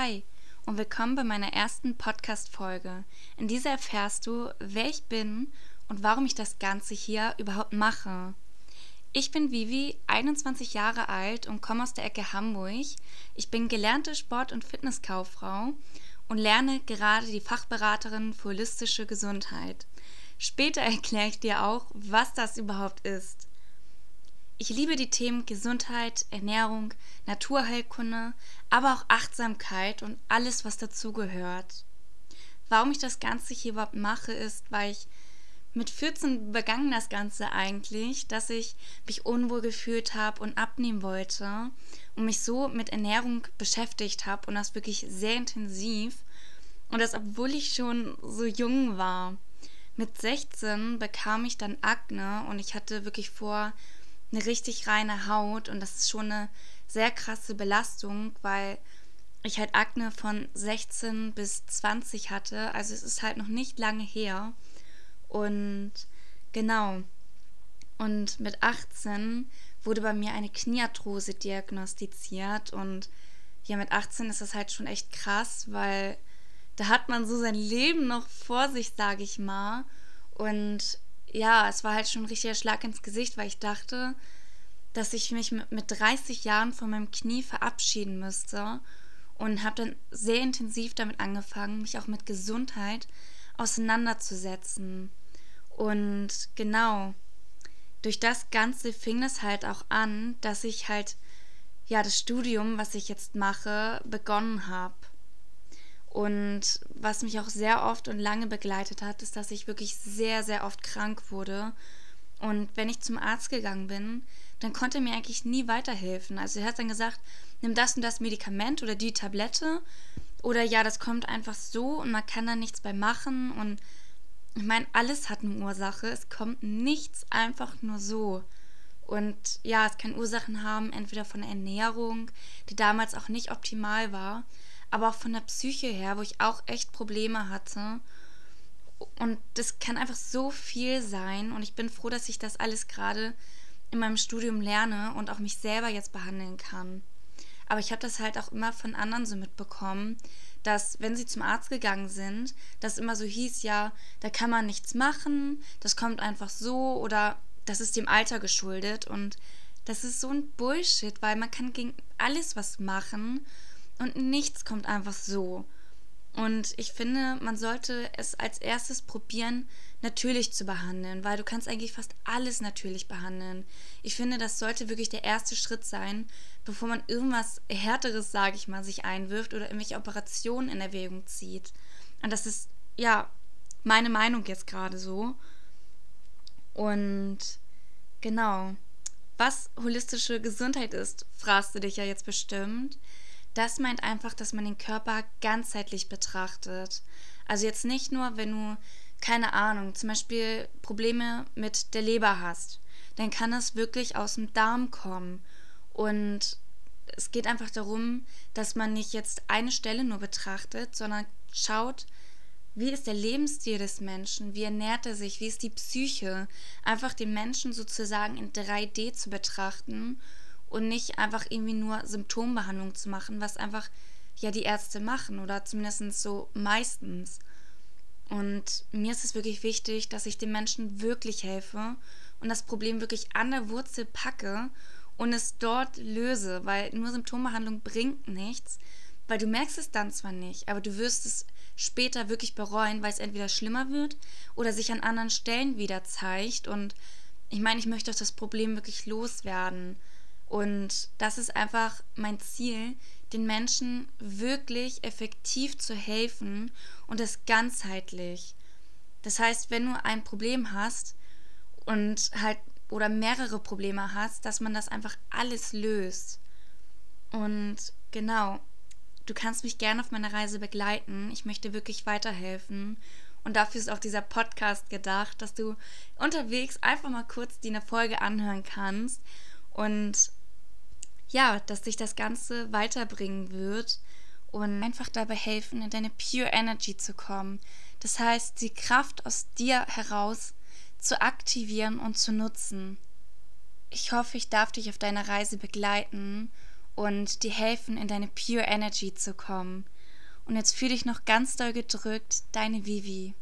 Hi und willkommen bei meiner ersten Podcast-Folge. In dieser erfährst du, wer ich bin und warum ich das Ganze hier überhaupt mache. Ich bin Vivi, 21 Jahre alt und komme aus der Ecke Hamburg. Ich bin gelernte Sport- und Fitnesskauffrau und lerne gerade die Fachberaterin für holistische Gesundheit. Später erkläre ich dir auch, was das überhaupt ist. Ich liebe die Themen Gesundheit, Ernährung, Naturheilkunde, aber auch Achtsamkeit und alles, was dazugehört. Warum ich das Ganze hier überhaupt mache, ist, weil ich mit 14 begann das Ganze eigentlich, dass ich mich unwohl gefühlt habe und abnehmen wollte und mich so mit Ernährung beschäftigt habe und das wirklich sehr intensiv. Und das, obwohl ich schon so jung war. Mit 16 bekam ich dann Akne und ich hatte wirklich vor, eine richtig reine Haut und das ist schon eine sehr krasse Belastung, weil ich halt Akne von 16 bis 20 hatte. Also es ist halt noch nicht lange her. Und genau. Und mit 18 wurde bei mir eine Kniearthrose diagnostiziert. Und ja, mit 18 ist das halt schon echt krass, weil da hat man so sein Leben noch vor sich, sage ich mal. Und ja, es war halt schon ein richtiger Schlag ins Gesicht, weil ich dachte, dass ich mich mit 30 Jahren von meinem Knie verabschieden müsste und habe dann sehr intensiv damit angefangen, mich auch mit Gesundheit auseinanderzusetzen. Und genau, durch das Ganze fing es halt auch an, dass ich halt ja das Studium, was ich jetzt mache, begonnen habe. Und was mich auch sehr oft und lange begleitet hat, ist, dass ich wirklich sehr, sehr oft krank wurde. Und wenn ich zum Arzt gegangen bin, dann konnte er mir eigentlich nie weiterhelfen. Also er hat dann gesagt, nimm das und das Medikament oder die Tablette. Oder ja, das kommt einfach so und man kann da nichts bei machen. Und ich meine, alles hat eine Ursache. Es kommt nichts einfach nur so. Und ja, es kann Ursachen haben, entweder von der Ernährung, die damals auch nicht optimal war, aber auch von der Psyche her, wo ich auch echt Probleme hatte. Und das kann einfach so viel sein. Und ich bin froh, dass ich das alles gerade in meinem Studium lerne und auch mich selber jetzt behandeln kann. Aber ich habe das halt auch immer von anderen so mitbekommen, dass wenn sie zum Arzt gegangen sind, das immer so hieß, ja, da kann man nichts machen, das kommt einfach so oder das ist dem Alter geschuldet und das ist so ein Bullshit, weil man kann gegen alles was machen und nichts kommt einfach so. Und ich finde, man sollte es als erstes probieren, natürlich zu behandeln, weil du kannst eigentlich fast alles natürlich behandeln. Ich finde, das sollte wirklich der erste Schritt sein, bevor man irgendwas Härteres, sage ich mal, sich einwirft oder irgendwelche Operationen in Erwägung zieht. Und das ist, ja, meine Meinung jetzt gerade so. Und genau. Was holistische Gesundheit ist, fragst du dich ja jetzt bestimmt. Das meint einfach, dass man den Körper ganzheitlich betrachtet. Also jetzt nicht nur, wenn du, keine Ahnung, zum Beispiel Probleme mit der Leber hast, dann kann es wirklich aus dem Darm kommen. Und es geht einfach darum, dass man nicht jetzt eine Stelle nur betrachtet, sondern schaut, wie ist der Lebensstil des Menschen, wie ernährt er sich, wie ist die Psyche, einfach den Menschen sozusagen in 3D zu betrachten und nicht einfach irgendwie nur Symptombehandlung zu machen, was einfach ja die Ärzte machen oder zumindest so meistens. Und mir ist es wirklich wichtig, dass ich den Menschen wirklich helfe und das Problem wirklich an der Wurzel packe und es dort löse, weil nur Symptombehandlung bringt nichts, weil du merkst es dann zwar nicht, aber du wirst es später wirklich bereuen, weil es entweder schlimmer wird oder sich an anderen Stellen wieder zeigt und ich meine, ich möchte auch das Problem wirklich loswerden. Und das ist einfach mein Ziel, den Menschen wirklich effektiv zu helfen und das ganzheitlich. Das heißt, wenn du ein Problem hast und halt oder mehrere Probleme hast, dass man das einfach alles löst. Und genau, du kannst mich gerne auf meiner Reise begleiten. Ich möchte wirklich weiterhelfen. Und dafür ist auch dieser Podcast gedacht, dass du unterwegs einfach mal kurz die eine Folge anhören kannst und ja, dass dich das Ganze weiterbringen wird und einfach dabei helfen, in deine Pure Energy zu kommen. Das heißt, die Kraft aus dir heraus zu aktivieren und zu nutzen. Ich hoffe, ich darf dich auf deiner Reise begleiten und dir helfen, in deine Pure Energy zu kommen. Und jetzt fühle dich noch ganz doll gedrückt, deine Vivi.